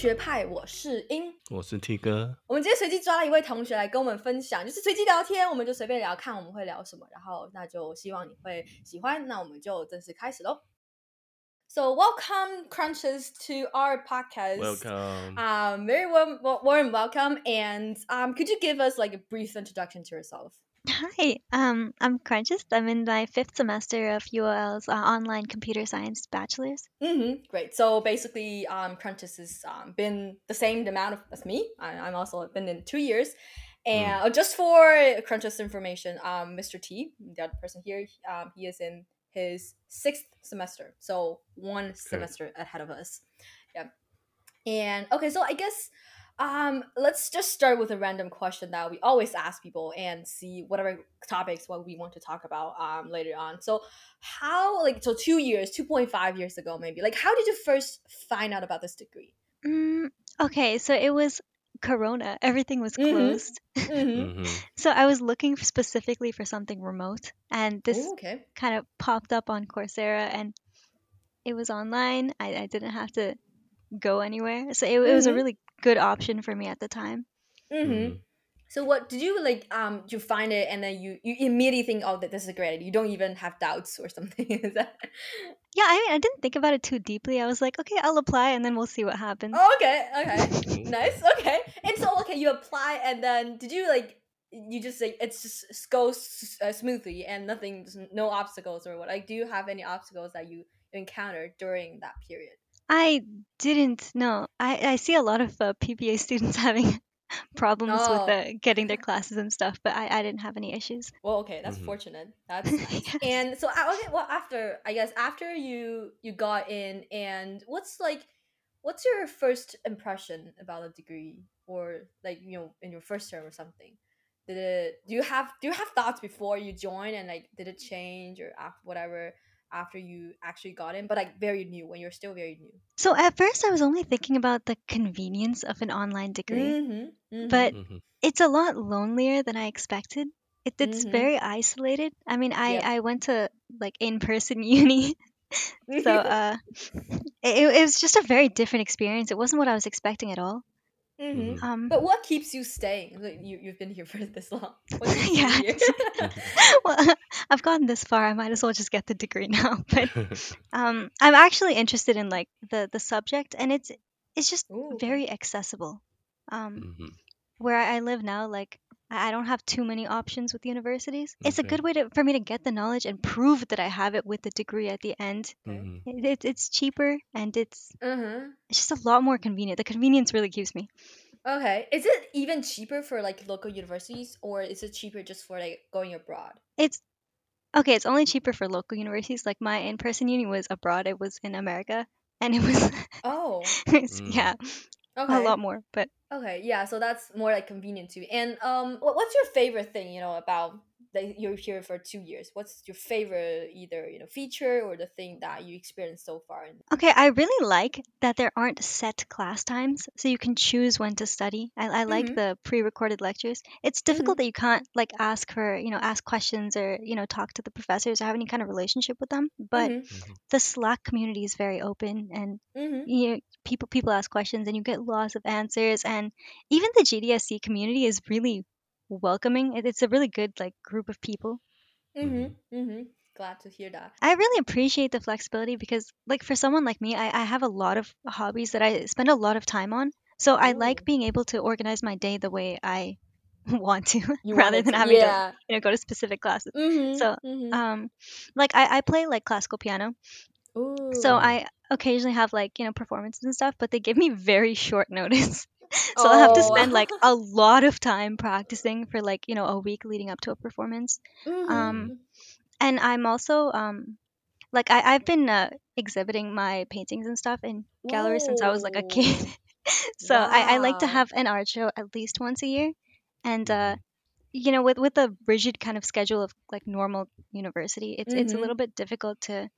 学派，我是英，我是 T 哥。我们今天随机抓了一位同学来跟我们分享，就是随机聊天，我们就随便聊，看我们会聊什么，然后那就希望你会喜欢。那我们就正式开始喽。So welcome crunches to our podcast. Welcome. Um, very warm, warm welcome. And um, could you give us like a brief introduction to yourself? Hi, um, I'm Crunches. I'm in my fifth semester of UOL's uh, online computer science bachelor's. Mm-hmm. Great. So basically, um, Crunches has um, been the same amount of, as me. I, am also been in two years. And mm. just for Crunches information, um, Mr. T, the other person here, um, he is in his sixth semester, so one okay. semester ahead of us. Yeah. And okay, so I guess um let's just start with a random question that we always ask people and see whatever topics what we want to talk about um later on. So how like so 2 years, 2.5 years ago maybe. Like how did you first find out about this degree? Mm, okay, so it was corona everything was mm-hmm. closed mm-hmm. mm-hmm. so i was looking specifically for something remote and this Ooh, okay. kind of popped up on coursera and it was online i, I didn't have to go anywhere so it, it was a mm-hmm. really good option for me at the time mm-hmm. So what did you like? Um, you find it and then you you immediately think, oh, that this is a great idea. You don't even have doubts or something. is that? Yeah, I mean, I didn't think about it too deeply. I was like, okay, I'll apply and then we'll see what happens. Oh, okay, okay, nice, okay. And so, okay, you apply and then did you like? You just like it's just goes uh, smoothly and nothing, no obstacles or what? Like, do you have any obstacles that you encountered during that period? I didn't know. I, I see a lot of uh, PPA students having problems oh. with the, getting their classes and stuff, but I, I didn't have any issues. Well, okay, that's mm-hmm. fortunate. That's nice. yes. And so, uh, okay, well, after I guess after you you got in, and what's like, what's your first impression about a degree, or like you know in your first term or something? Did it? Do you have do you have thoughts before you join, and like did it change or after whatever? After you actually got in, but like very new when you're still very new? So at first, I was only thinking about the convenience of an online degree, mm-hmm, mm-hmm. but mm-hmm. it's a lot lonelier than I expected. It, it's mm-hmm. very isolated. I mean, I, yep. I went to like in person uni. so uh, it, it was just a very different experience. It wasn't what I was expecting at all. Mm-hmm. Um, but what keeps you staying? You you've been here for this long. yeah. well, I've gotten this far. I might as well just get the degree now. But um, I'm actually interested in like the the subject, and it's it's just Ooh. very accessible. Um, mm-hmm. where I live now, like I don't have too many options with universities. Okay. It's a good way to, for me to get the knowledge and prove that I have it with the degree at the end. Mm-hmm. It, it, it's cheaper and it's mm-hmm. it's just a lot more convenient. The convenience really keeps me. Okay, is it even cheaper for like local universities, or is it cheaper just for like going abroad? It's okay. It's only cheaper for local universities. Like my in-person uni was abroad. It was in America, and it was oh mm. yeah, okay. a lot more. But Okay, yeah, so that's more like convenient to too. And um, what, what's your favorite thing, you know, about that you're here for two years? What's your favorite either you know feature or the thing that you experienced so far? Okay, I really like that there aren't set class times, so you can choose when to study. I, I like mm-hmm. the pre-recorded lectures. It's difficult mm-hmm. that you can't like ask for you know ask questions or you know talk to the professors or have any kind of relationship with them. But mm-hmm. mm-hmm. the Slack community is very open and mm-hmm. you know, people people ask questions and you get lots of answers and even the GDSC community is really welcoming. It's a really good like group of people. Mhm. Mhm. Glad to hear that. I really appreciate the flexibility because like for someone like me, I, I have a lot of hobbies that I spend a lot of time on. So I like being able to organize my day the way I want to You rather than to, having to you know go to specific classes. Mhm. So Mhm. um like I, I play like classical piano. So I occasionally have like, you know, performances and stuff, but they give me very short notice. so I'll have to spend like a lot of time practicing for like you know a week leading up to a performance. Mm-hmm. Um, and I'm also um, like I, I've been uh, exhibiting my paintings and stuff in galleries since I was like a kid. so. I, I like to have an art show at least once a year, and uh, you know with with a rigid kind of schedule of like normal university, it's mm-hmm. it's a mm-hmm. little bit difficult to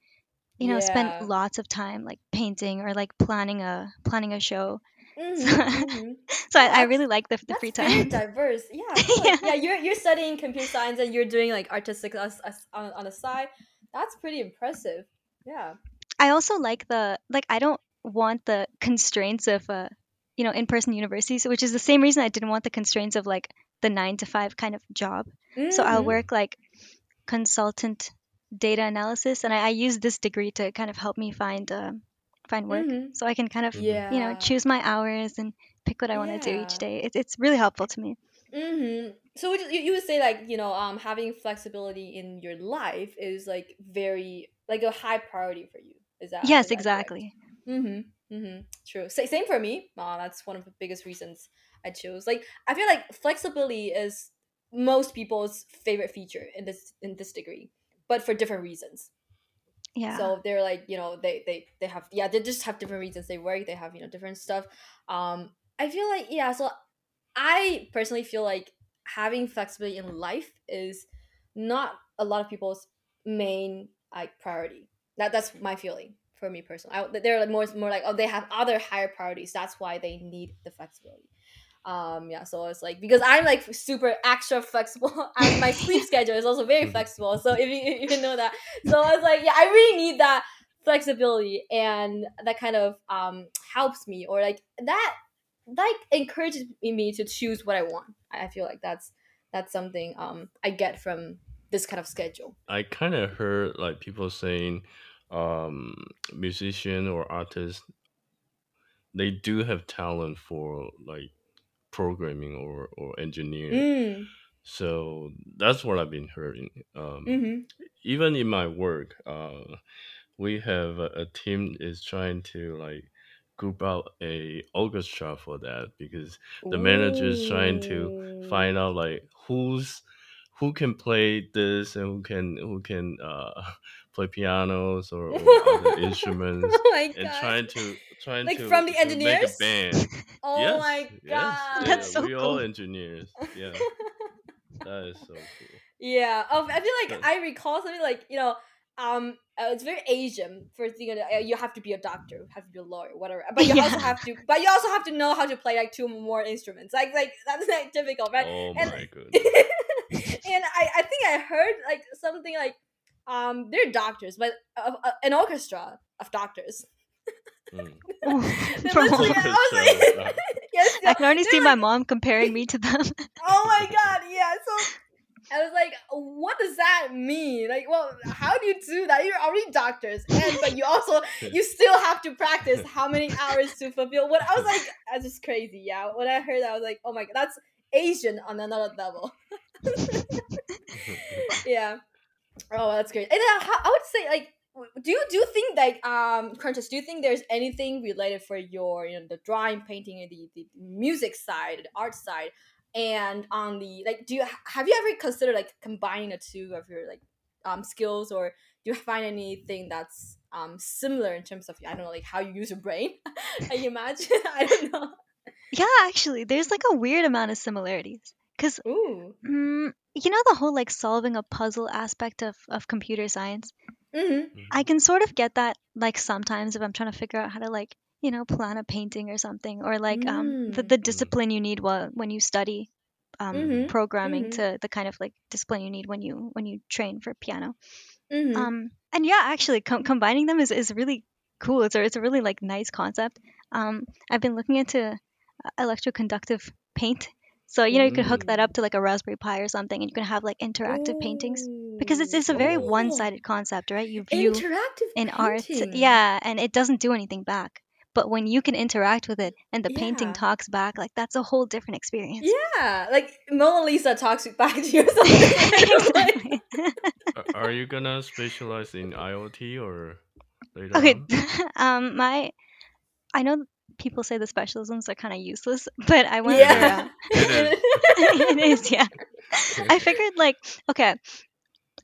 you know yeah. spend lots of time like painting or like planning a planning a show Mm-hmm, mm-hmm. so I, I, really like the, the free time. Very diverse, yeah, yeah. yeah. You're you're studying computer science and you're doing like artistic on on the side. That's pretty impressive. Yeah. I also like the like I don't want the constraints of uh you know in person universities, which is the same reason I didn't want the constraints of like the nine to five kind of job. Mm-hmm. So I'll mm-hmm. work like consultant data analysis, and I, I, use this degree to kind of help me find uh, find work, mm-hmm. so I can kind of yeah. you know choose my hours and pick what I want to do each day. It's it's really helpful to me. Mm-hmm. So you, you would say like you know um having flexibility in your life is like very like a high priority for you. Is that yes, is that exactly. Mm-hmm. Mm-hmm. True. same for me. Uh, that's one of the biggest reasons I chose. Like I feel like flexibility is most people's favorite feature in this in this degree, but for different reasons. Yeah. So they're like, you know, they they they have yeah, they just have different reasons they work. They have you know different stuff. Um, I feel like yeah. So I personally feel like having flexibility in life is not a lot of people's main like priority. That that's my feeling for me personally. I, they're like more more like oh they have other higher priorities. That's why they need the flexibility um yeah so it's like because i'm like super extra flexible and my sleep schedule is also very flexible so if you, you know that. So i was like yeah i really need that flexibility and that kind of um helps me or like that like encourages me to choose what i want. I feel like that's that's something um i get from this kind of schedule. I kind of heard like people saying um musician or artist they do have talent for like programming or or engineering. Mm. So that's what I've been hearing. Um, mm-hmm. Even in my work, uh, we have a, a, team is trying to like group out a orchestra for that because the Ooh. manager is trying to find out like who's who can play this and who can who can uh, play pianos or, or other instruments oh and trying to trying like to from the engineers make a band. Oh yes, my god. Yes, that's yeah, so we cool. all engineers. Yeah. That is so cool. Yeah oh, i feel like i recall something like you know um uh, it's very asian for thinking uh, you have to be a doctor you have to be a lawyer whatever but you yeah. also have to but you also have to know how to play like two more instruments. Like like that's like difficult right? Oh and, my goodness. And I, I think i heard like something like um they're doctors but uh, uh, an orchestra of doctors mm. I, like, yes, I can already see like, my mom comparing me to them oh my god yeah so I was like, what does that mean? Like, well, how do you do that? You're already doctors, and but you also you still have to practice how many hours to fulfill. What I was like, that's just crazy. Yeah, when I heard that, I was like, oh my god, that's Asian on another level. yeah. Oh, that's great. And then I would say like do you do you think like um crunches do you think there's anything related for your you know the drawing painting and the, the music side the art side? And on the like do you have you ever considered like combining the two of your like um skills? Or do you find anything that's um similar in terms of i don't know like how you use your brain? I imagine? I don't know. Yeah actually there's like a weird amount of similarities. Because mm, you know the whole like solving a puzzle aspect of, of computer science mm-hmm. i can sort of get that like sometimes if i'm trying to figure out how to like you know plan a painting or something or like um the, the mm. discipline you need while when you study um mm-hmm. programming mm-hmm. to the kind of like discipline you need when you when you train for piano mm-hmm. um and yeah actually com- combining them is, is really cool it's a, it's a really like nice concept um i've been looking into uh, electroconductive paint so you know you can hook that up to like a Raspberry Pi or something, and you can have like interactive Ooh. paintings because it's, it's a very oh. one-sided concept, right? You view interactive in art, yeah, and it doesn't do anything back. But when you can interact with it and the yeah. painting talks back, like that's a whole different experience. Yeah, like Mona Lisa talks back to you. exactly. Are you gonna specialize in IoT or later? Okay, um, my I know people say the specialisms are kind of useless, but I went yeah. for. Uh, it, is. it is, yeah. I figured like okay,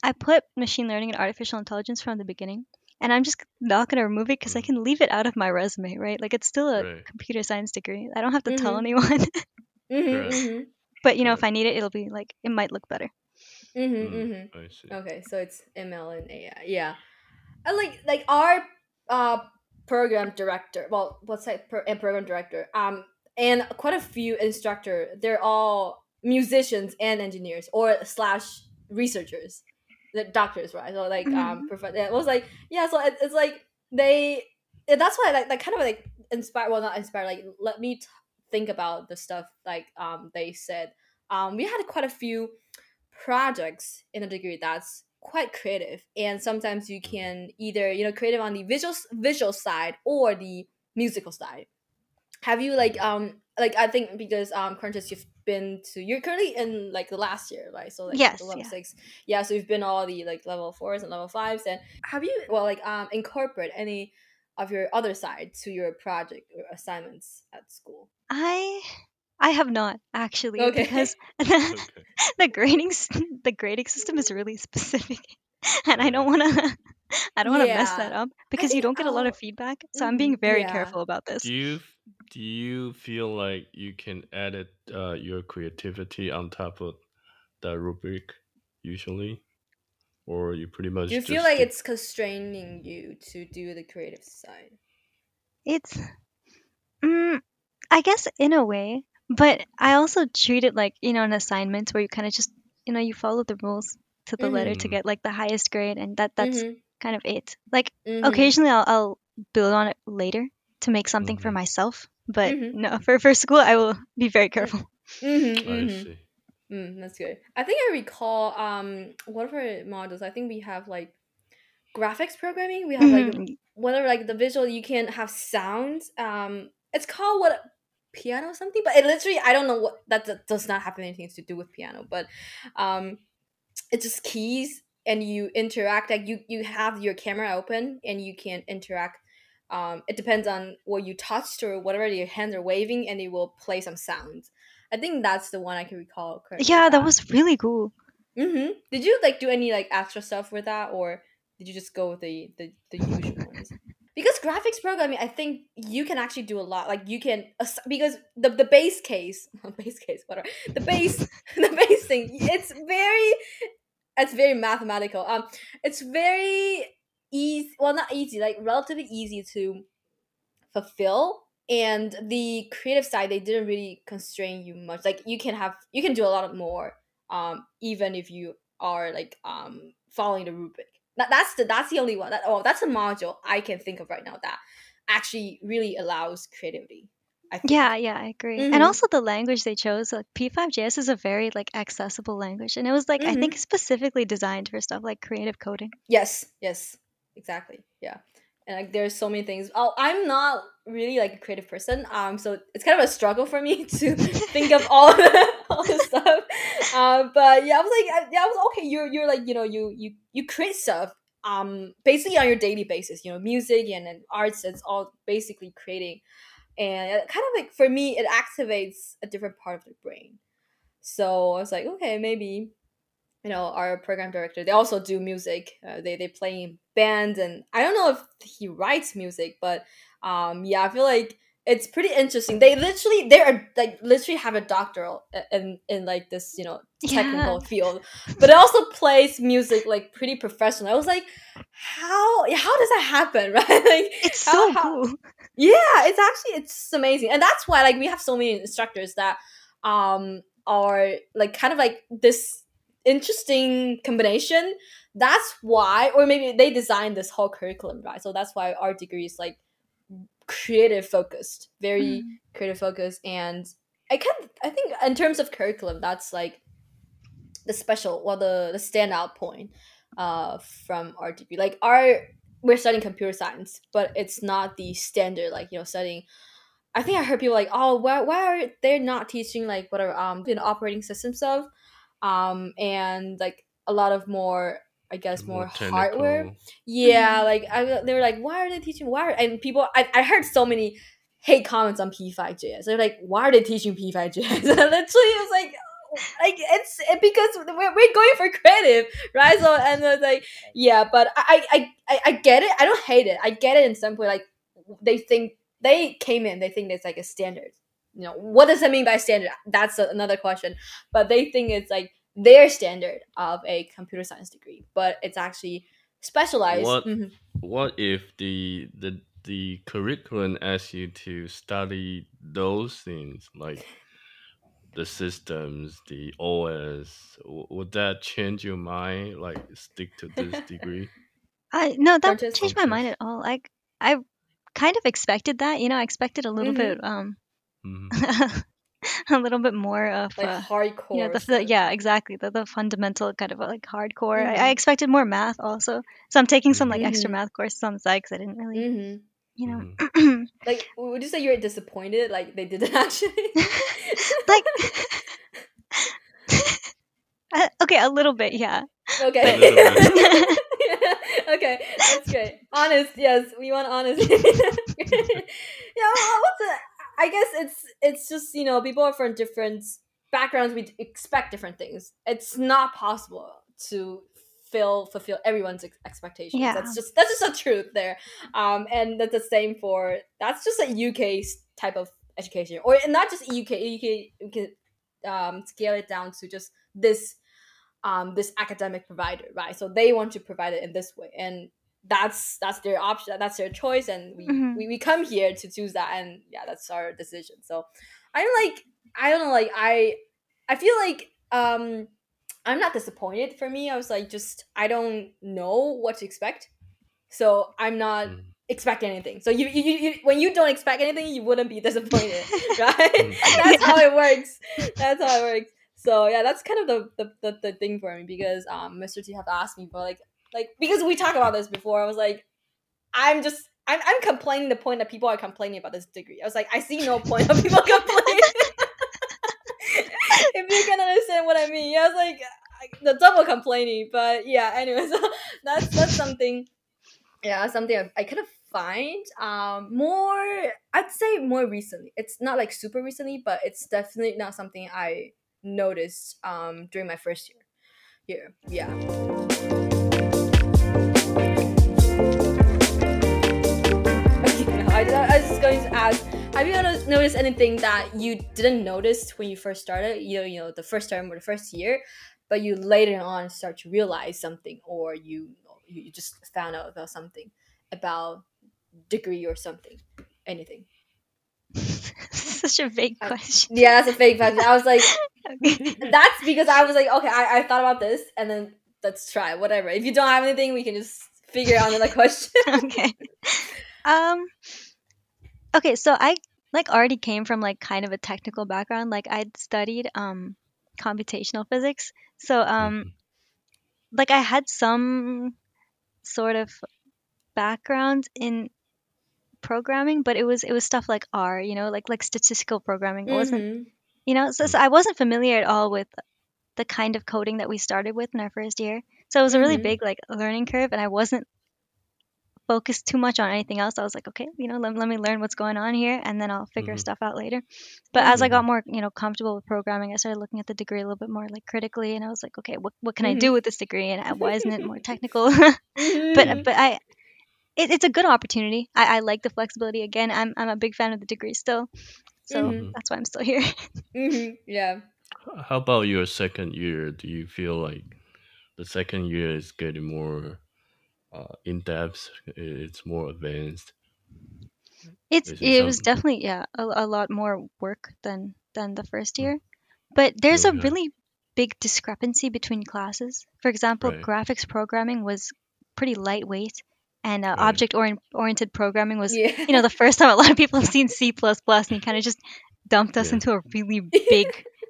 I put machine learning and artificial intelligence from the beginning, and I'm just not gonna remove it because I mm. can leave it out of my resume, right? Like it's still a right. computer science degree. I don't have to mm-hmm. tell anyone. mm-hmm, mm-hmm. But you know, if I need it, it'll be like it might look better. Mm-hmm, mm, mm-hmm. Okay, so it's ML and AI. Yeah, and like like our uh program director, well, say pro- and program director, um, and quite a few instructor. They're all musicians and engineers or slash researchers the doctors, right? So like um, mm-hmm. um, prof- it was like yeah. So it, it's like they. That's why like that kind of like inspire. Well, not inspire. Like let me t- think about the stuff like um they said, um we had quite a few projects in a degree that's quite creative and sometimes you can either you know creative on the visual visual side or the musical side. Have you like um like i think because um crunches you've been to you're currently in like the last year right? So like yes, level yeah. six. Yeah so you've been all the like level fours and level fives and have you well like um incorporate any of your other side to your project or assignments at school? I I have not actually Okay. because Okay. the grading the grading system is really specific, and I don't want to I don't want to mess that up because you don't get a lot of feedback. So I'm being very yeah. careful about this. Do you do you feel like you can edit uh, your creativity on top of the rubric usually, or you pretty much do you just feel like stick- it's constraining you to do the creative side It's mm, I guess in a way, but I also treat it like you know an assignment where you kind of just you know you follow the rules to the letter to Mhm. get like the highest grade, and that that's Mhm, kind of it. Like mhm. occasionally I'll, I'll build on it later to make something for myself, but no, for for school I will be very careful. Mhm, I see. Mm, that's good. I think I recall um one of our modules. I think we have like graphics programming. We have like Mhm. whatever like the visual. You can have sounds. Um, it's called what piano something. But it literally I don't know what that, that does not have anything to do with piano. But um, it's just keys and you interact. Like you you have your camera open and you can interact. Um, it depends on what you touched or whatever your hands are waving, and it will play some sounds. I think that's the one I can recall. correctly Yeah, that was really cool. Mm-hmm. Did you like do any like extra stuff with that, or did you just go with the the, the usual? Because graphics programming, I think you can actually do a lot. Like you can because the the base case, base case, whatever. The base, the base thing. It's very, it's very mathematical. Um, it's very easy. Well, not easy. Like relatively easy to fulfill. And the creative side, they didn't really constrain you much. Like you can have, you can do a lot more um even if you are like um following the rubric that, that's the that's the only one that oh that's a module i can think of right now that actually really allows creativity I think. Yeah, yeah, I agree. Mhm. And also the language they chose, like P5JS is a very like accessible language, and it was like I think specifically designed for stuff like creative coding. yes yes exactly yeah and like there's so many things oh i'm not really like a creative person um so it's kind of a struggle for me to think of all the, all the stuff. Um but yeah i was like I, yeah i was okay you're you're like you know you you you create stuff um basically on your daily basis you know music and, and arts it's all basically creating. And kind of like for me it activates a different part of the brain. So i was like okay maybe you know our program director they also do music uh, they they play in bands and i don't know if he writes music but um yeah i feel like it's pretty interesting. They literally they're like literally have a doctoral in in like this you know technical field. But it also plays music like pretty professional. I was like how how does that happen? Right? Like It's How- so how- cool. yeah it's actually it's amazing. And that's why like we have so many instructors that um are like kind of like this interesting combination. That's why or maybe they designed this whole curriculum right? So that's why our degree is like creative focused very Mm. creative focused and i can i think in terms of curriculum that's like the special well the the standout point uh from our degree like our we're studying computer science but it's not the standard like you know studying i think i heard people like oh why, why are they not teaching like whatever um you know operating system stuff um and like a lot of more i guess more, hardware yeah, like I, they were like, why are they teaching? Why? Are, and people, I, I heard so many hate comments on P5JS. They're like, why are they teaching P5JS? And literally, it was like, like it's it, because we're, we're going for creative, right? So and it's like, yeah, but I, I I I get it. I don't hate it. I get it in some way. Like they think they came in, they think it's like a standard. You know, what does that mean by standard? That's a, another question. But they think it's like their standard of a computer science degree, but it's actually specialized. What- Mhm. What if the the the curriculum asks you to study those things like the systems, the OS? Would that change your mind? Like stick to this degree? I no, that Gorgeous. changed my mind at all. I I kind of expected that, you know, I expected a little Mhm. bit um Mhm. a little bit more of like uh, hardcore. you know the, the yeah exactly the, the fundamental kind of like hardcore. I, I Mhm. expected more math also, so I'm taking some like extra Mhm. math courses on the side because I didn't really hmm you know Mhm. Like, would you say you're disappointed? Like they didn't actually. like uh, okay a little bit yeah okay. A little okay, that's great. Honest, yes, we want honest. yeah, well, what's the? I guess it's it's just you know people are from different backgrounds. We expect different things. It's not possible to fill fulfill everyone's ex- expectations. Yeah. That's just that's just a truth there. Um, and that's the same for that's just a UK type of education, or not just UK. UK you can um, scale it down to just this um, this academic provider, right? So they want to provide it in this way, and that's that's their option, that's their choice, and we, Mhm. we we come here to choose that, and yeah, that's our decision. So I'm like, I don't know, like I I feel like um I'm not disappointed. For me, I was like, just I don't know what to expect, so I'm not Mhm. expect anything. So you, you, you, you when you don't expect anything, you wouldn't be disappointed, right? Mhm. that's how it works. That's how it works. So yeah, that's kind of the the, the, the thing for me because um Mr. T have asked me for like like because we talked about this before. I was like, I'm just I'm I'm complaining the point that people are complaining about this degree. I was like, I see no point of people complaining. if you can understand what I mean, yeah, I was like the double complaining. But yeah, anyway, so that's that's something. Yeah, something I, I kind of find um more. I'd say more recently. It's not like super recently, but it's definitely not something I noticed um during my first year. Here, yeah. I, have you noticed, anything that you didn't notice when you first started? You know you know the first term or the first year but you later on start to realize something or you you just found out about something about degree or something anything? Such a vague Uh, question. yeah that's a fake question. I was like Okay. that's because i was like okay I, I thought about this and then let's try whatever. If you don't have anything we can just figure out another question. Okay. Um okay, so I like already came from like kind of a technical background. Like I'd studied um computational physics. So um Mhm. like I had some sort of background in programming, but it was it was stuff like R, you know, like like statistical programming. It wasn't Mhm. you know, so, so I wasn't familiar at all with the kind of coding that we started with in our first year. So it was a really Mhm. big like learning curve and I wasn't focused too much on anything else. I was like, okay, you know, let, let me learn what's going on here and then I'll figure Mhm. stuff out later. But as I got Mhm. more, you know, comfortable with programming, I started looking at the degree a little bit more like critically and I was like, okay, what, what can I Mhm. do with this degree and uh, why isn't it more technical? but Mhm. but I it, it's a good opportunity. I, I like the flexibility again. I'm I'm a big fan of the degree still. So Mhm. that's why I'm still here. Mhm. yeah How about your second year? Do you feel like the second year is getting more uh, in depth? It's more advanced. It's Is it it was definitely yeah a, a lot more work than than the first year, but there's a Okay. really big discrepancy between classes. For example, Right. graphics programming was pretty lightweight, and uh, Right. object orient- oriented programming was yeah you know the first time a lot of people have seen C plus plus, and he kind of just dumped us Yeah. into a really big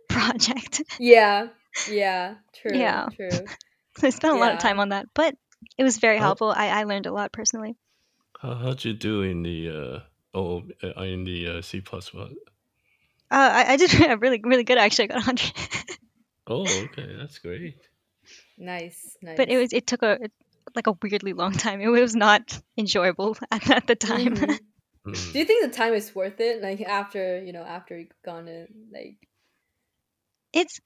project. yeah yeah true Yeah. true so I spent a lot of time on that, but it was very How helpful. I, I learned a lot personally. how how'd you do in the uh oh uh, in the uh, C plus plus? Uh, I, I did really really good actually. I got 100. Oh, okay, that's great. nice nice but it was it took a like a weirdly long time. It was not enjoyable at, at the time. Mhm. Mm. do you think the time is worth it like after you know after you've gone in like it's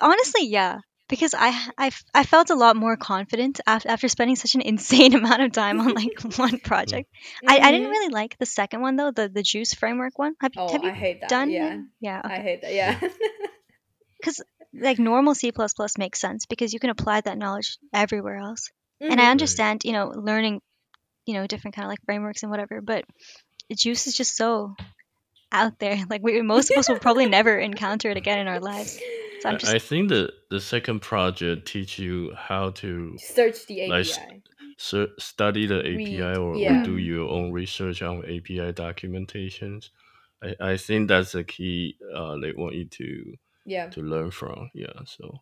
honestly yeah, because I, I I felt a lot more confident after after spending such an insane amount of time on like one project. I, I didn't Mhm. really like the second one though, the the JUCE framework one. Have you oh have i hate that done yeah it? Yeah, i hate that yeah Because like normal C plus plus makes sense because you can apply that knowledge everywhere else. And I Mhm. understand, you know, learning, you know, different kind of like frameworks and whatever, but JUCE is just so out there. Like we most of us will probably never encounter it again in our lives. So I'm just I think the the second project teach you how to search the like s- api study the API Read, or, yeah. or do your own research on API documentations. I, I think that's the key uh, they want you to yeah to learn from. Yeah, so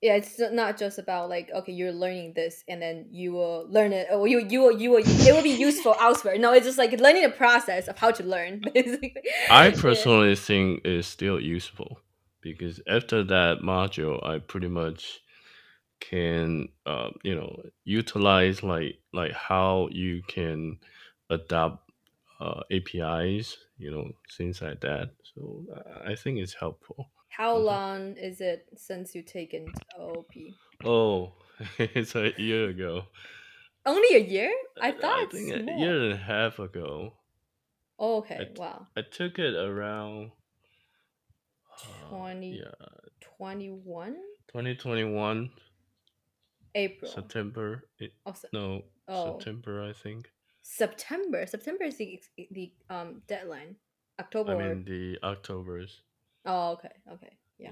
yeah it's not just about like okay you're learning this and then you will learn it or you you will you will it will be useful elsewhere no it's just like learning the process of how to learn basically I personally yeah. think it's still useful because after that module I pretty much can uh, you know utilize like like how you can adapt uh, APIs you know things like that so I think it's helpful how mm-hmm. long is it since you taken OOP? Oh, it's a year ago. Only a year? I thought I think a year and a half ago. Oh, okay, wow. I took it around 20, uh, yeah. 21? 2021. April. September. It, oh, se- no, oh. September, I think. September. September is the, the um deadline. October. I mean the October's. Oh, okay, okay, yeah.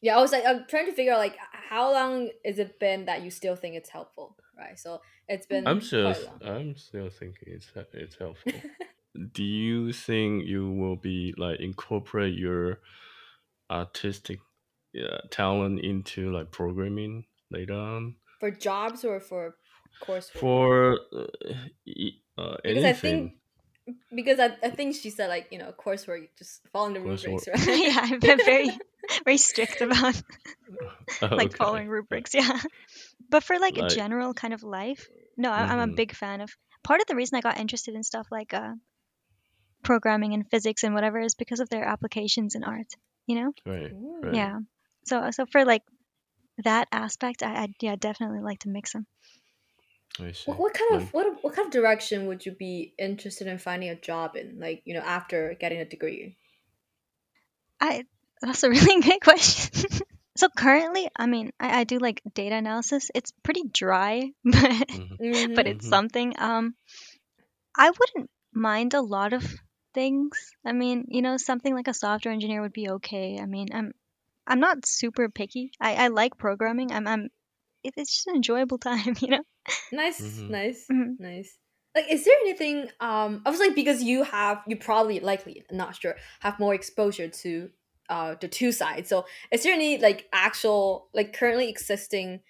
yeah, I was like, I'm trying to figure out like how long has it been that you still think it's helpful, right? So it's been. I'm still, I'm still thinking it's it's helpful. Do you think you will be like incorporate your artistic yeah, talent into like programming later on? For jobs or for course? For uh, uh, anything. Because I think because I, I think she said like you know coursework just following the rubrics right yeah i'm very very strict about like okay. following rubrics yeah but for like, like, a general kind of life no I, am a mm-hmm. big fan of part of the reason i got interested in stuff like uh programming and physics and whatever is because of their applications in art you know right, right. yeah so so for like that aspect i i yeah definitely like to mix them what, what kind of what what kind of direction would you be interested in finding a job in? Like you know, after getting a degree. I that's a really good question. so currently, I mean, I, I do like data analysis. It's pretty dry, but mm-hmm. but it's mm-hmm. something. Um, I wouldn't mind a lot of things. I mean, you know, something like a software engineer would be okay. I mean, I'm I'm not super picky. I, I like programming. I'm I'm it's just an enjoyable time, you know. Nice, mm-hmm. nice, mm-hmm. nice. Like, is there anything? Um, I was like because you have you probably likely not sure have more exposure to uh the two sides. So, is there any like actual like currently existing,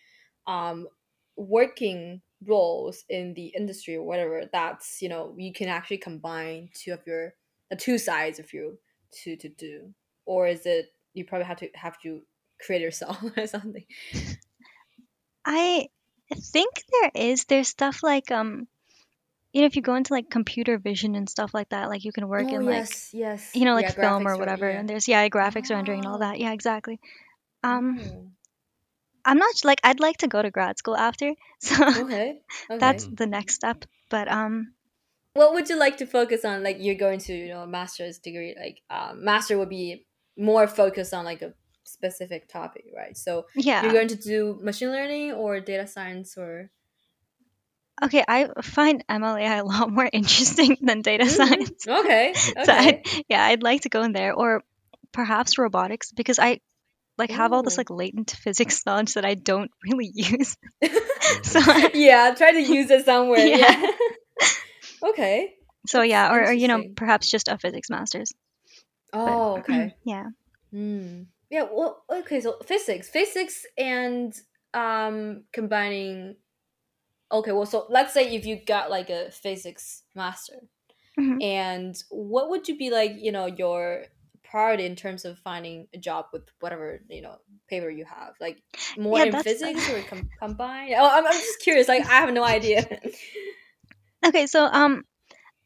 um, working roles in the industry or whatever that's you know you can actually combine two of your the two sides of you to to do, or is it you probably have to have to create yourself or something? I think there is. There's stuff like um you know, if you go into like computer vision and stuff like that, like you can work oh, in like yes, yes. you know, like yeah, film or whatever. Yeah. And there's yeah, graphics oh. rendering and all that. Yeah, exactly. Um oh. I'm not like I'd like to go to grad school after. So okay. okay. that's the next step. But um what would you like to focus on? Like you're going to, you know, master's degree, like um, master would be more focused on like a specific topic, right? So yeah, you're going to do machine learning or data science or Okay, I find MLAI a lot more interesting than data mm-hmm. science. Okay. okay. So I'd, yeah, I'd like to go in there or perhaps robotics because I like have all this like latent physics knowledge that I don't really use. so yeah, try to use it somewhere. Yeah. yeah. okay. So yeah, or, or you know perhaps just a physics masters. Oh, but, okay. Yeah. Mm yeah well okay so physics physics and um combining okay well so let's say if you got like a physics master mm-hmm. and what would you be like you know your priority in terms of finding a job with whatever you know paper you have like more yeah, in physics or com- combined oh I'm, I'm just curious like i have no idea okay so um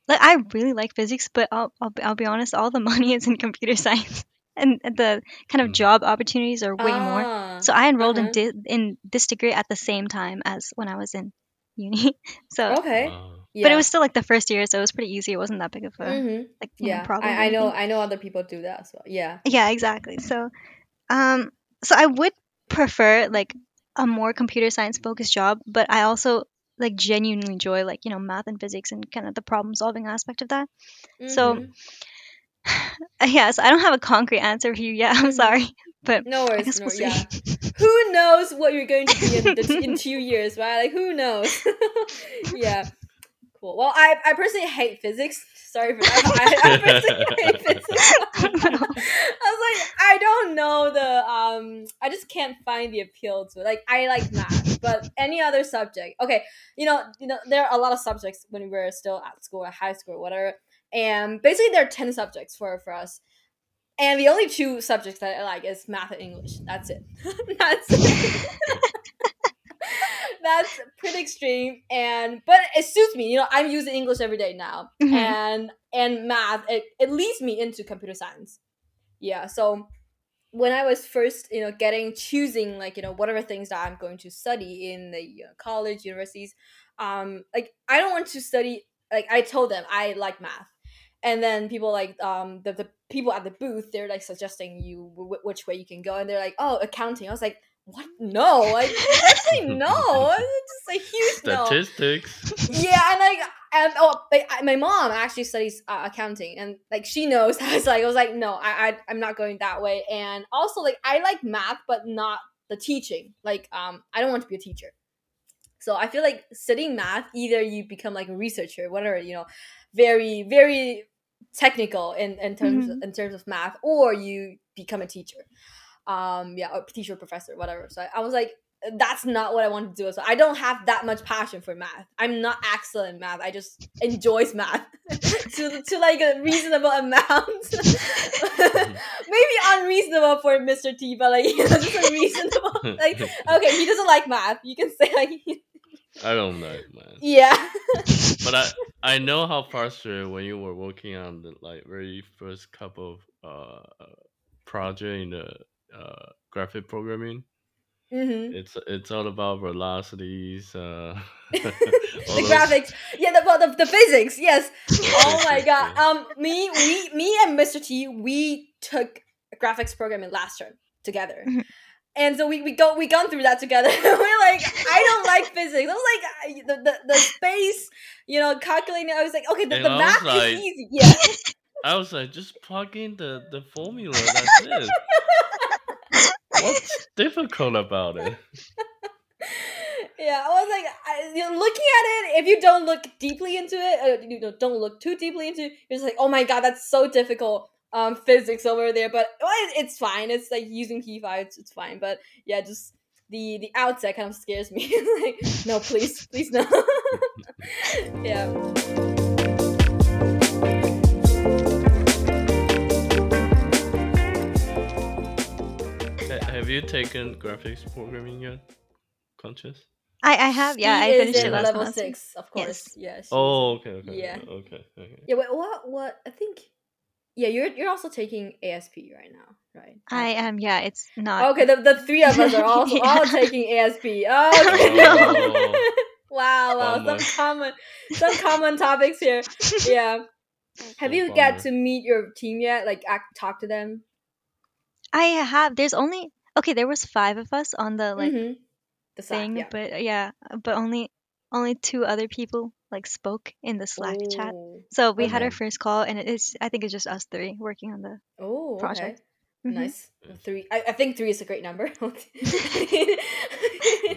like i really like physics but I'll, I'll, I'll be honest all the money is in computer science and the kind of mm. job opportunities are way more. Ah, so I enrolled uh-huh. in di- in this degree at the same time as when I was in uni. so okay, yeah. but it was still like the first year, so it was pretty easy. It wasn't that big of a mm-hmm. like yeah. problem. I, I know I know other people do that as well. Yeah. Yeah, exactly. So, um, so I would prefer like a more computer science focused job, but I also like genuinely enjoy like you know math and physics and kind of the problem solving aspect of that. Mm-hmm. So yes, I don't have a concrete answer for you yet. I'm mm-hmm. sorry, but no worries. No, we'll yeah. who knows what you're going to be in, the, in two years, right? Like who knows? yeah. Cool. Well, I, I personally hate physics. Sorry for that. I, I personally hate physics. I was like, I don't know the um. I just can't find the appeal to it. Like, I like math, but any other subject. Okay, you know, you know, there are a lot of subjects when we were still at school, at high school, or whatever. And basically, there are ten subjects for for us. And the only two subjects that I like is math and English. That's it. That's it. That's pretty extreme. And but it suits me. You know, I'm using English every day now. Mhm. And and math, it, it leads me into computer science. Yeah. So when I was first, you know, getting choosing like, you know, whatever things that I'm going to study in the you know, college, universities, um, like I don't want to study like I told them I like math and then people like um the, the people at the booth they're like suggesting you w- which way you can go and they're like oh accounting i was like what? No I actually no. It's just a huge no. Statistics. yeah and like and oh like, I- my mom actually studies uh, accounting and like she knows. I was like i was like no I, I i'm not going that way. And also like i like math but not the teaching. Like um i don't want to be a teacher. So i feel like studying math either you become like a researcher whatever you know very very technical in, in terms Mhm. in terms of math or you become a teacher um yeah or teacher professor whatever. So I, I was like that's not what i want to do. So i don't have that much passion for math. I'm not excellent in math. I just enjoys math. To, to like a reasonable amount. Maybe unreasonable for mr t but like you know, just unreasonable. Like okay he doesn't like math. You can say like I don't know, man. yeah. But I I know how frustrated when you were working on the like very first couple of uh project in the uh graphic programming. hmm It's it's all about velocities, uh the all those- graphics. Yeah the, well, the, the physics yes. Oh my god. Um me we me and mr t we took graphics programming last term together. Mhm. and so we, we go we gone through that together. We're like i don't like physics. I was like I- the, the, the space you know calculating i was like okay the, And the math like- is easy. Yeah. I was like, just plug in the the formula. That's it. What's difficult about it? yeah i was like I, you know, looking at it if you don't look deeply into it uh, you know don't look too deeply into it you're just like oh my god that's so difficult. Um physics over there but well, it's fine it's like using key it's, it's fine but yeah just the the outset kind of scares me like no please please no. Yeah you taken graphics programming yet? Conscious? I, I have, yeah, She I is finished in it last level month. six of course Yes. she's- Oh, okay, okay. Yeah. Okay, okay. yeah wait what what i think yeah you're you're also taking asp right now right I am, yeah, it's not. Oh, okay, the, the three of us are also Yeah. all taking ASP. Oh, okay. Oh. wow, wow, Bummer. some common some common topics here. Yeah. Have So you bummer. get to meet your team yet? Like act, talk to them? I have. There's only okay. There was five of us on the like Mhm. The Slack, thing, yeah. but uh, yeah, but only only two other people like spoke in the Slack chat. Oh. So we had our first call, and it's I think it's just us three working on the Oh, project. okay. Mhm. Nice. Three. I, I think three is a great number. Yeah.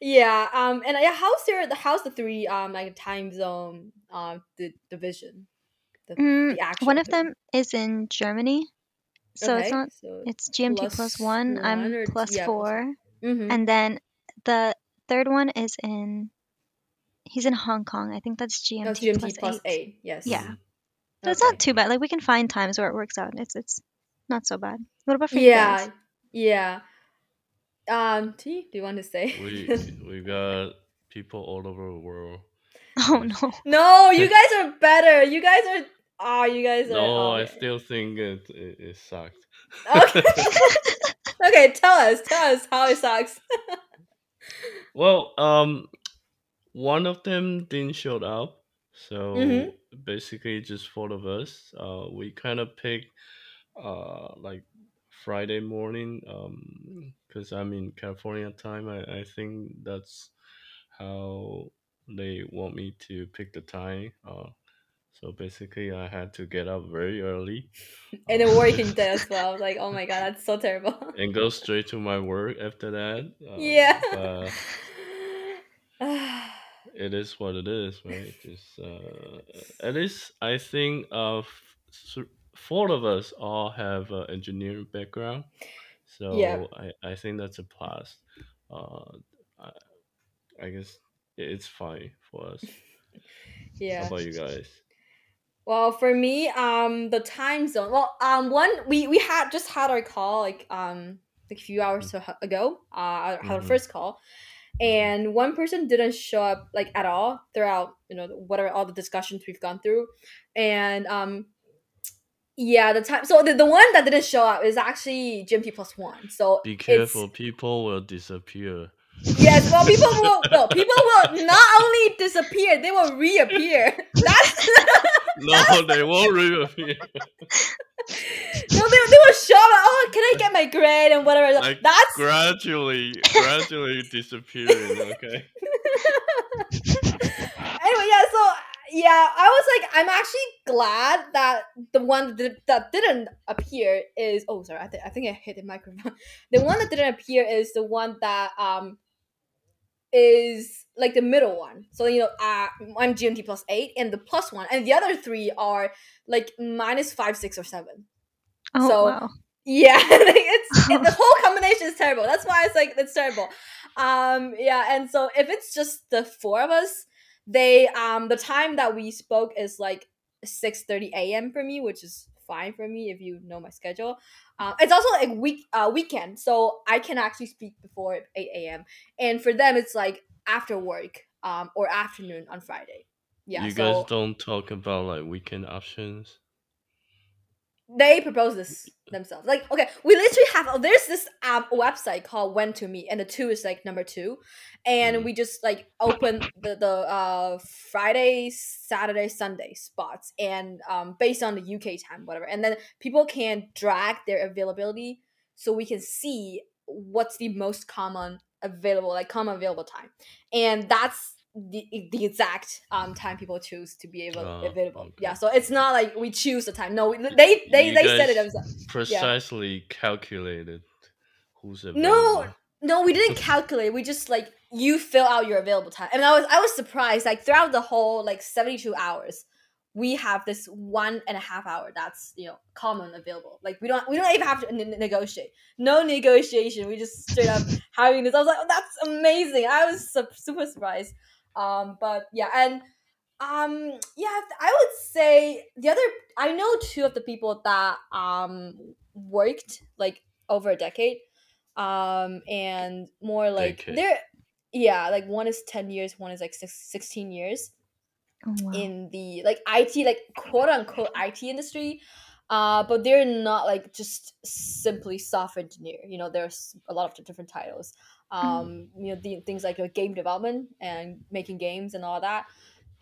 yeah. Um. And yeah, how's there? the how's the three um like time zone um the division? The, Mm, the One of division? them is in Germany, so it's not. so It's GMT plus plus one. one I'm or- plus yeah, plus four, mhm. and then the third one is in. He's in Hong Kong. I think that's GMT, Oh, GMT plus, plus eight. eight. Yes. Yeah. So it's not too bad. Like we can find times where it works out. It's it's not so bad. What about for you Yeah. guys? Yeah. Um. T, do you want to say? We we got people all over the world. Oh no. no, you guys are better. You guys are. Oh, you guys are. No, oh, I still think it it, it sucked. Okay. okay, tell us. Tell us how it sucks. Well, um, one of them didn't show up, so Mhm. basically just four of us. Uh, we kind of picked, uh, like Friday morning, um, because I'm in California time. I I think that's how they want me to pick the time. Uh, so basically, I had to get up very early. and uh, a working day as well. I was like, oh my god, that's so terrible. and go straight to my work after that. Uh, yeah. it is what it is, right? Just uh, at least I think of four of us all have an engineering background, so yeah. I, I think that's a plus. Uh, I, I guess it's fine for us. yeah. How about you guys? Well, for me, um, the time zone. Well, um, one we we had just had our call like um like a few hours mm-hmm. ago. Uh, had our mm-hmm. first call, and one person didn't show up like at all throughout you know whatever all the discussions we've gone through, and um yeah, the time. So the, the one that didn't show up is actually GMT plus one. So be careful, people will disappear. Yes, well, people will. No, people will not only disappear, they will reappear. That's no, they won't reappear. no, they, they will show up. Oh, can I get my grade and whatever? Like That's gradually, gradually disappearing. Okay. anyway, yeah. So yeah, I was like, I'm actually glad that the one that, that didn't appear is. Oh, sorry, I, th- I think I hit the microphone. The one that didn't appear is the one that um is like the middle one. So you know, uh, I'm GMT plus eight, and the plus one, and the other three are like minus five, six, or seven. Oh so, wow. Yeah, it's it, the whole combination is terrible. That's why it's like it's terrible. Um, yeah, and so if it's just the four of us, they um the time that we spoke is like 6 30 a.m for me which is fine for me if you know my schedule. Um, it's also like week uh weekend so i can actually speak before 8 a.m and for them it's like after work um or afternoon on friday. Yeah you so, guys don't talk about like weekend options they propose this themselves. Like, okay, we literally have oh, there's this app website called When2meet, and the two is like number two, and mm. we just like open the the uh Friday, Saturday, Sunday spots, and um based on the UK time, whatever, and then people can drag their availability so we can see what's the most common available, like common available time, and that's the, the exact um time people choose to be able oh, available. Okay. Yeah, so it's not like we choose the time. No, they they you they said it themselves. Precisely yeah. calculated who's available. No, no, we didn't calculate. We just like you fill out your available time, and I was I was surprised. Like throughout the whole like seventy two hours, we have this one and a half hour that's you know common available. Like we don't we don't even have to negotiate. No negotiation. We just straight up having this. I was like, oh, that's amazing. I was su- super surprised. Um, but yeah, and um, yeah, I would say the other. I know two of the people that um worked like over a decade, um, and more like decade. they're yeah, like one is ten years, one is like six, 16 years. Oh, wow. in the like IT like quote unquote IT industry uh but they're not like just simply software engineer you know there's a lot of different titles Mm-hmm. um, you know, the, things like uh, game development and making games and all that.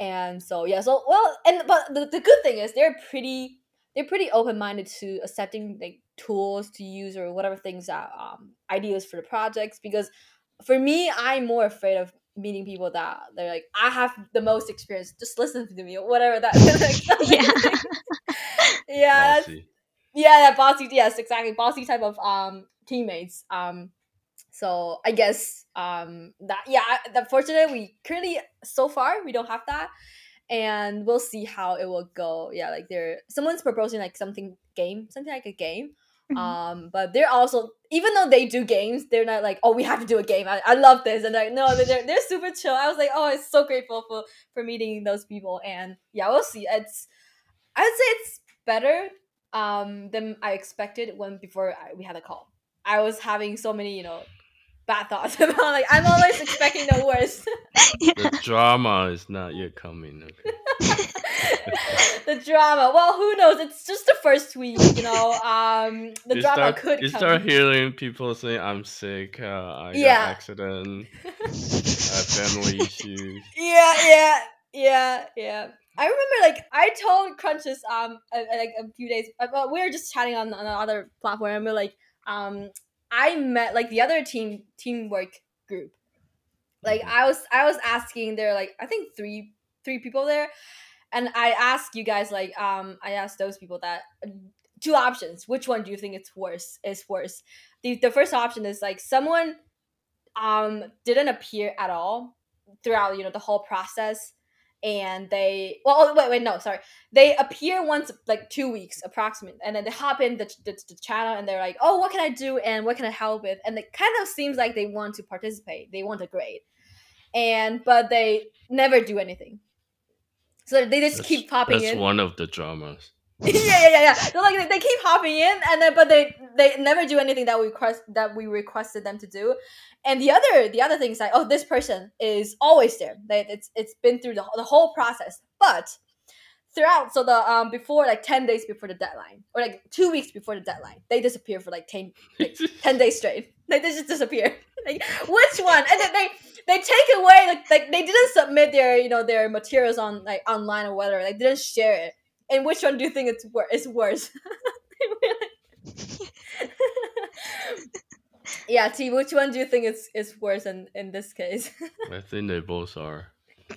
And so yeah, so well, and but the, the good thing is they're pretty they're pretty open minded to accepting like tools to use or whatever things that um, ideas for the projects because for me I'm more afraid of meeting people that they're like I have the most experience just listen to me or whatever that yeah yeah bossy. yeah that bossy yes exactly bossy type of um teammates um so I guess um that yeah, unfortunately we currently so far we don't have that, and we'll see how it will go. Yeah, like they're someone's proposing like something game, something like a game. Mm-hmm. Um, but they're also even though they do games, they're not like oh we have to do a game. I, I love this and like no they're they're super chill. I was like oh I'm so grateful for for meeting those people and yeah we'll see. It's I would say it's better um than I expected when before I, we had a call. I was having so many you know bad thoughts about like I'm always expecting the worst. the drama is not yet coming. Okay. the drama. Well, who knows? It's just the first week, you know. Um, the you drama start, could. You come. start hearing people saying, "I'm sick. Uh, I yeah. got accident. I have family issues." Yeah, yeah, yeah, yeah. I remember, like, I told Crunchest, um, like a few days. Uh, we were just chatting on, on another platform, and we're like, um, I met like the other team teamwork group. Like mm-hmm. I was I was asking there like I think three three people there and I asked you guys like um I asked those people that two options which one do you think it's worse is worse the, the first option is like someone um didn't appear at all throughout you know the whole process and they well oh, wait wait no sorry. They appear once like two weeks approximately and then they hop in the, the, the, channel and they're like oh what can i do and what can i help with? And it kind of seems like they want to participate. They want a grade. And but they never do anything. So they just That's, keep popping that's in. one of the dramas. yeah, yeah, yeah, yeah. So like they, they keep hopping in, and then but they they never do anything that we request that we requested them to do. And the other the other thing is like, oh, this person is always there. They, it's it's been through the, the whole process, but throughout so the um before like 10 days before the deadline or like two weeks before the deadline they disappear for like 10, like, 10 days straight like they just disappear like which one and then they they take away like, like they didn't submit their you know their materials on like online or whatever like didn't share it and which one do you think it's wor- is worse? yeah, T. Which one do you think is is worse in in this case? I think they both are.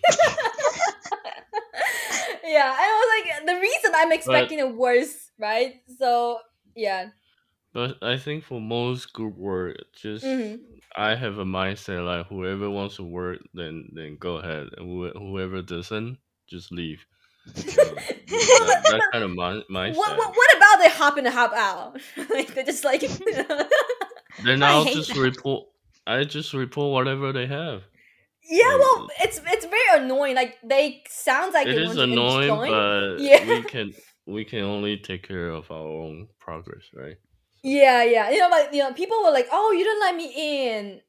yeah, I was like the reason I'm expecting but, a worse, right? So yeah. But I think for most group work, just mm-hmm. I have a mindset like whoever wants to work, then then go ahead, and whoever doesn't, just leave that, that, kind of mind, mindset. What, what, what, about they hop in and hop out? like they're just like. then I'll just that. report. I just report whatever they have. Yeah, well, it's it's very annoying. Like they sounds like it is annoying, but yeah. we can we can only take care of our own progress, right? Yeah, yeah. You know, like you know, people were like, "Oh, you didn't let me in."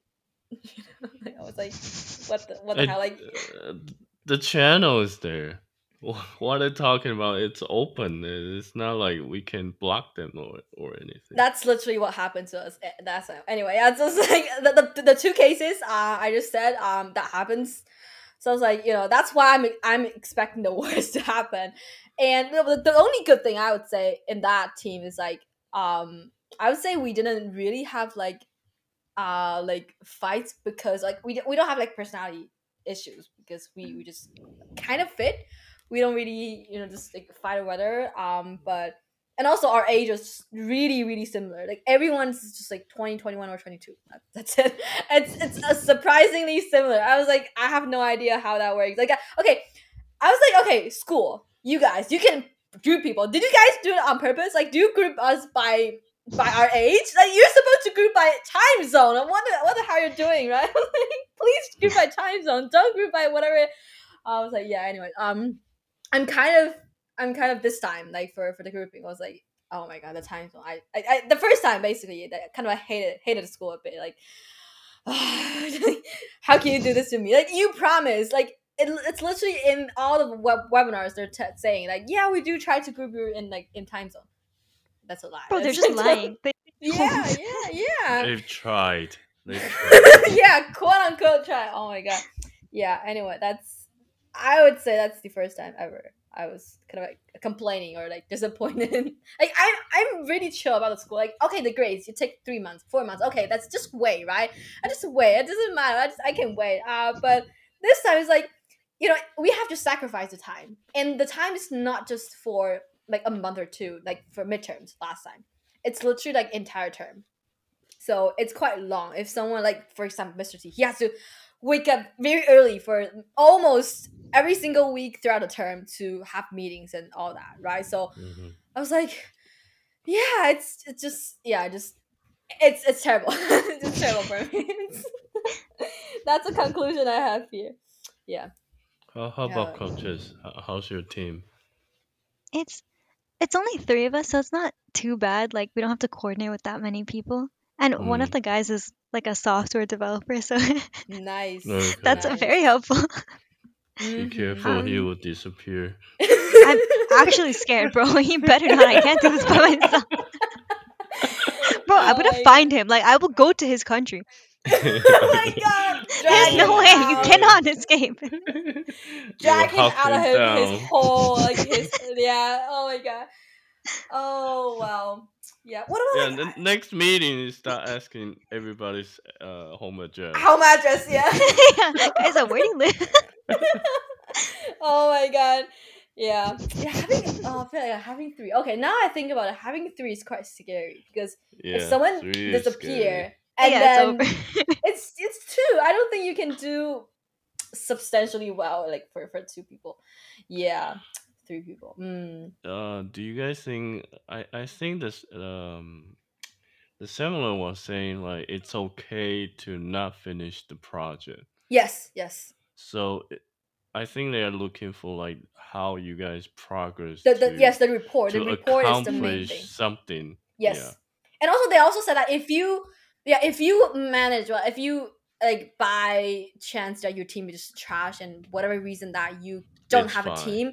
I was like, "What the what the I, hell?" Like, uh, the channel is there. what are talking about? It's open. It's not like we can block them or, or anything. That's literally what happened to us. Eh, that's anyway. That's just like the, the, the two cases uh, I just said um that happens. So I was like, you know, that's why I'm I'm expecting the worst to happen. And the, the only good thing I would say in that team is like um I would say we didn't really have like uh like fights because like we we don't have like personality issues because we we just kind of fit we don't really you know just like fight or whatever um but and also our age is really really similar. Like everyone's just like 20 21 or 22 that's it. It's it's surprisingly similar. I was like i have no idea how that works. Like okay i was like okay school you guys you can group people. Did you guys do it on purpose? Like do you group us by by our age? Like you're supposed to group by time zone. What the, what the hell you're doing right? Please group by time zone. Don't group by whatever. I was like yeah anyway um I'm kind of I'm kind of this time like for for the grouping I was like oh my god the time zone. I, I, I the first time basically that kind of I hated hated school a bit like how can you do this to me? Like you promise like it, it's literally in all the web webinars they're t- saying like yeah we do try to group you in like in time zone. That's a lie. Bro they're just lying. Yeah yeah yeah. They've tried, they've tried. yeah quote unquote try. Oh my god. Yeah anyway that's I would say that's the first time ever I was kind of like complaining or like disappointed. like I'm I'm really chill about the school. Like okay, the grades you take three months, four months. Okay, that's just wait, right? I just wait. It doesn't matter. I just I can wait. Uh, but this time it's like you know we have to sacrifice the time, and the time is not just for like a month or two, like for midterms last time. It's literally like entire term. So it's quite long. If someone like, for example, Mr. T, he has to wake up very early for almost every single week throughout the term to have meetings and all that, right? So mm-hmm. I was like, yeah, it's it's just yeah, just it's it's terrible. it's terrible for me. That's a conclusion I have here. Yeah. How, how yeah. about coaches? How's your team? It's it's only three of us, so it's not too bad. Like we don't have to coordinate with that many people. And mm. one of mm. the guys is like a software developer, so nice. Okay. That's nice. very helpful. Be mm-hmm. careful, um, he will disappear. I'm actually scared, bro. He better not. I can't do this by myself. bro, I'm gonna oh find him. Like, I will go to his country. oh my god! There's no way out. you cannot escape. Drag him out of his, his hole, like his yeah. Oh my god. Oh wow. Yeah. What about yeah? Like, the next meeting is start asking everybody's uh, home address. Home address, yeah. yeah. Guys, are waiting list. oh my god. Yeah. Yeah, having oh, I feel like having three. Okay, now I think about it, having three is quite scary because yeah, if someone disappear and yeah, then it's, it's, it's two. I don't think you can do substantially well like for for two people yeah three people mm. Uh, do you guys think? I I think this um the similar was saying like it's okay to not finish the project. yes yes So it- I think they are looking for like how you guys progress the, the to yes the report the report is the main thing something. Yes. Yeah. And also they also said that if you yeah, if you manage well, if you like by chance that your team is just trash and whatever reason that you don't It's have a team,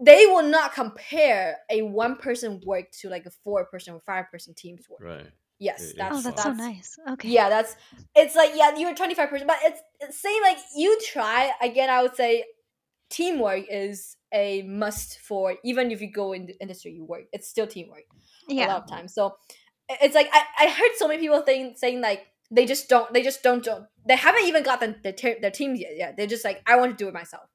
they will not compare a one person work to like a four person or five person team's work. Right. Yes, It- that's Oh, that's so nice. Okay. yeah, that's it's like yeah, you're twenty five percent, but it's, it's same like you try again. I would say teamwork is a must for even if you go in the industry you work. It's still teamwork Yeah. a lot of times. So it's like I, I heard so many people think saying like they just don't they just don't, don't they haven't even gotten their te- their teams yet. Yeah, they're just like I want to do it myself.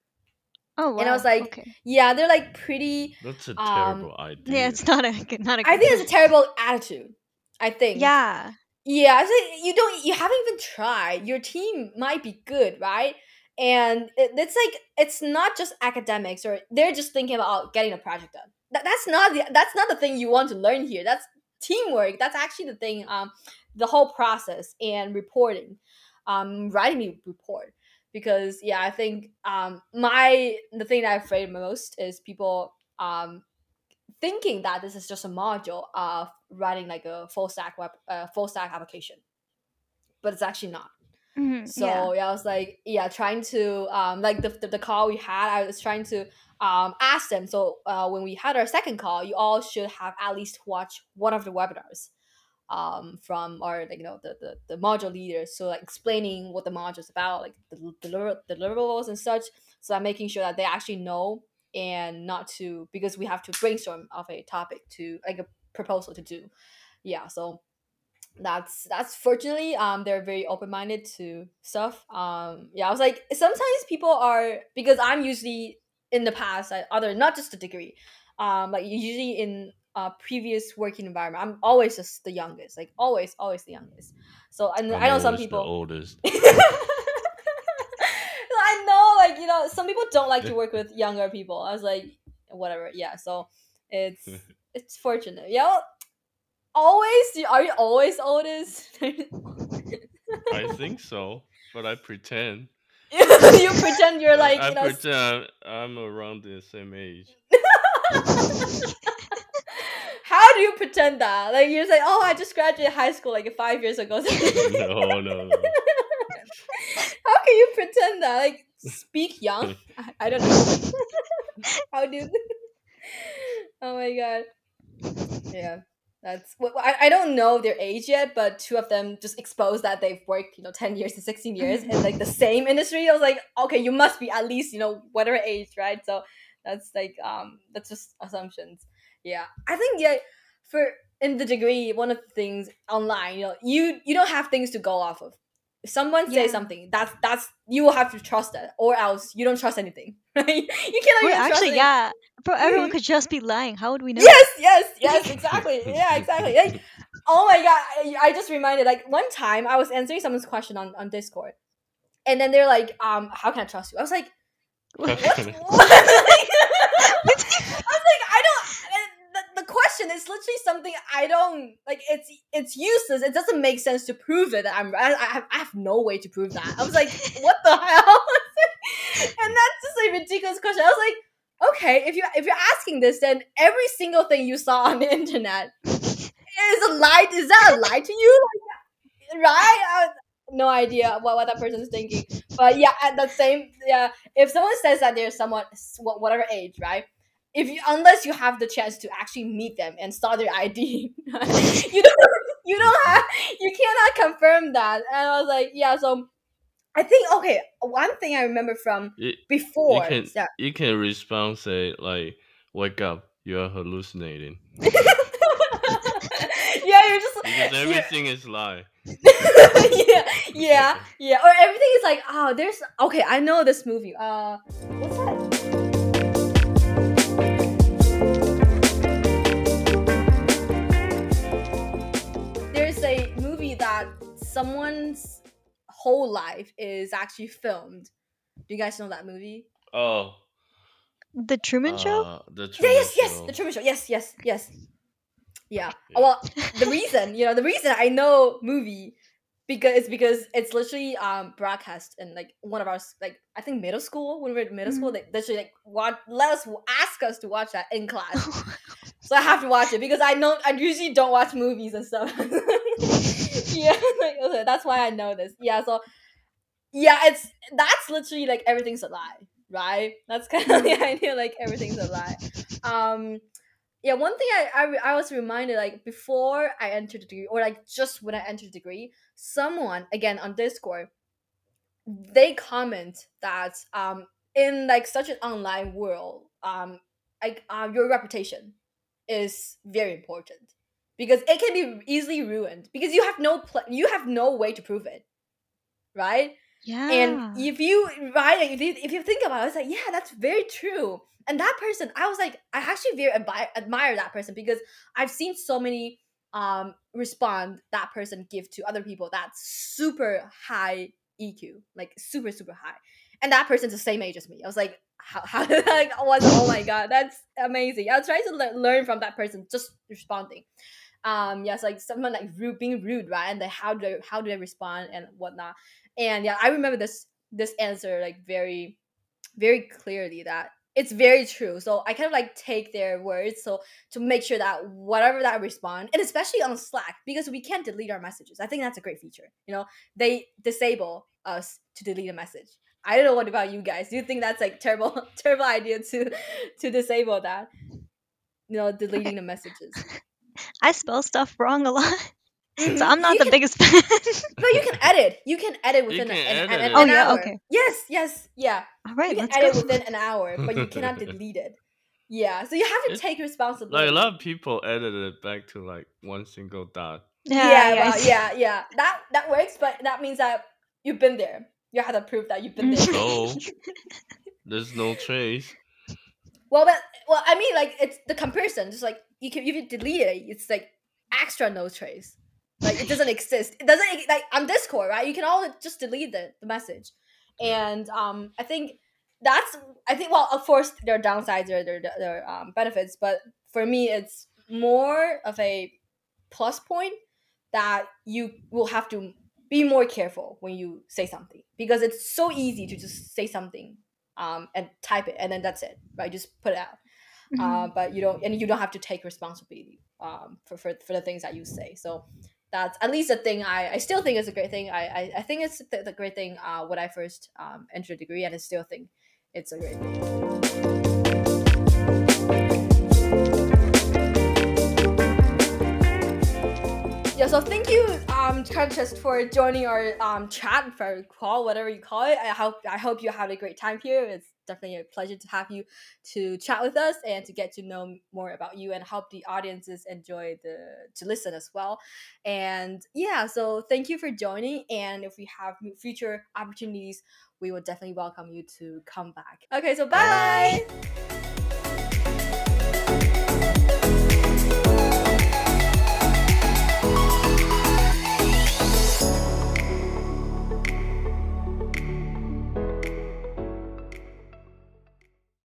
Oh wow. And I was like, okay. Yeah, they're like pretty. That's a Um, terrible idea. yeah, it's not a good, not a. I good think it's a terrible attitude. I think. Yeah. Yeah, I think you don't. You haven't even tried. Your team might be good, right? And it, it's like it's not just academics, or they're just thinking about getting a project done. That, that's not the that's not the thing you want to learn here. That's teamwork. That's actually the thing. Um, the whole process and reporting, um, writing the report. Because yeah, I think um my the thing that I afraid most is people um thinking that this is just a module of writing like a full stack web uh, full stack application but it's actually not Mhm, so yeah. yeah. i was like yeah trying to um like the, the, the call we had i was trying to um ask them so uh, when we had our second call you all should have at least watched one of the webinars um from our like you know the the, the module leaders. So like explaining what the module is about like the, the deliverables and such. So i'm making sure that they actually know and not to because we have to brainstorm of a topic to like a proposal to do. Yeah so that's that's fortunately um they're very open-minded to stuff. Um yeah i was like sometimes people are because i'm usually in the past other not just the degree um like usually in uh previous working environment i'm always just the youngest like always always the youngest so and I'm i know some people oldest. I know, like you know, some people don't like to work with younger people. I was like, whatever, yeah. So it's it's fortunate. Yeah, always. Are you always oldest? I think so, but I pretend. you pretend you're like I you know. pretend I'm around the same age. How do you pretend that? Like you're like, oh, I just graduated high school like five years ago. no, no, no. How can you pretend that? Like speak young. I, I don't know. How do you? oh my god. Yeah, that's. wh- I I don't know their age yet, but two of them just exposed that they've worked, you know, ten years to sixteen years in like the same industry. I was like, okay, you must be at least, you know, whatever age, right? So that's like um that's just assumptions. Yeah, I think yeah for in the degree one of the things online, you know, you you don't have things to go off of if someone say Yeah. something that's that's you will have to trust that or else you don't trust anything right you cannot Wait, even actually, it. yeah. Bro, everyone could just be lying. How would we know? yes yes yes exactly yeah exactly like, oh my god I, I just reminded like one time i was answering someone's question on on discord and then they're like um how can i trust you i was like what, what? i was like i don't and the, the question is literally something i don't like it's it's useless. It doesn't make sense to prove it. That i'm i, I, have, I have no way to prove that. I was like what the hell? And that's just a ridiculous question. I was like okay if you if you're asking this then every single thing you saw on the internet is a lie. Is that a lie to you? Like, right? No idea what, what that person's thinking. But yeah at the same yeah if someone says that they're someone whatever age right if you unless you have the chance to actually meet them and saw their id you don't you don't have you cannot confirm that and i was like yeah so i think okay one thing i remember from You, before you can you can respond say like, "Wake up, you are hallucinating," yeah you're just because you're- everything is lie. yeah, yeah, yeah. Or everything is like, oh, there's okay. I know this movie. Uh, what's that? Someone's whole life is actually filmed Do you guys know that movie? Oh, The Truman Show? uh, the Yeah, Truman yes, yes, Show. the Truman Show. Yes, yes, yes. Yeah. Yeah. Well, the reason, you know, the reason I know movie because it's because it's literally um broadcast in like one of our like I think middle school when we were in middle school they literally like what let us ask us to watch that in class. So I have to watch it because I know I usually don't watch movies and stuff. yeah, like, that's why I know this. Yeah, so yeah, it's that's literally like everything's a lie, right? That's kind of the idea, like everything's a lie. Um, yeah, one thing I, I I was reminded like before I entered the degree, or like just when I entered the degree, someone again on Discord, they comment that um in like such an online world, um like uh, your reputation is very important because it can be easily ruined because you have no pl- you have no way to prove it, right? yeah. And if you right, if you, if you think about it, it's like yeah, that's very true. And that person, I was like, I actually very admi- admire that person because I've seen so many um respond that person give to other people that's super high EQ, like super super high, and that person's the same age as me. I was like, how how did I was oh my god, that's amazing. I was trying to le- learn from that person, just responding. Um, yes, like someone like rude, being rude, right? And like how do I, how do I respond and whatnot? And yeah i remember this this answer like very very clearly that it's very true. So i kind of like take their words so to make sure that whatever that respond and especially on slack because we can't delete our messages. I think that's a great feature you know? They disable us to delete a message. I don't know what about you guys. Do you think that's like terrible terrible idea to to disable that? You know deleting the messages I spell stuff wrong a lot. Mhm. So I'm not You the can- biggest fan. no you can edit you can edit within can a, an, edit an, it. an Oh, yeah, hour. okay. yes yes yeah All right, you can let's edit go. within an hour, but you cannot delete it. Yeah, so you have to It's- take Like responsibility. a lot of people edited it back to like one single dot. Yeah, yeah, yeah, well, yeah, yeah. That that works, but that means that you've been there. You have to prove that you've been there. So there's no trace. well, but well, I mean, like it's the comparison. Just like you can, if you delete it, it's like extra no trace. Like it doesn't exist. It doesn't like on Discord, right? You can all just delete the, the message, and um, I think that's I think well, of course there are downsides, there there there are um, benefits, but for me, it's more of a plus point that you will have to be more careful when you say something because it's so easy to just say something um, and type it and then that's it right just put it out uh, Mhm. but you don't and you don't have to take responsibility um, for, for, for the things that you say. So that's at least a thing I, I still think is a great thing. I, I, I think it's the, the great thing uh, when I first um, entered a degree and I still think it's a great thing. Yeah so thank you um Conscious for joining our um chat for call whatever you call it. I hope I hope you had a great time here. It's definitely a pleasure to have you to chat with us and to get to know more about you and help the audiences enjoy the to listen as well. And yeah so thank you for joining. And if we have future opportunities we will definitely welcome you to come back. Okay so bye.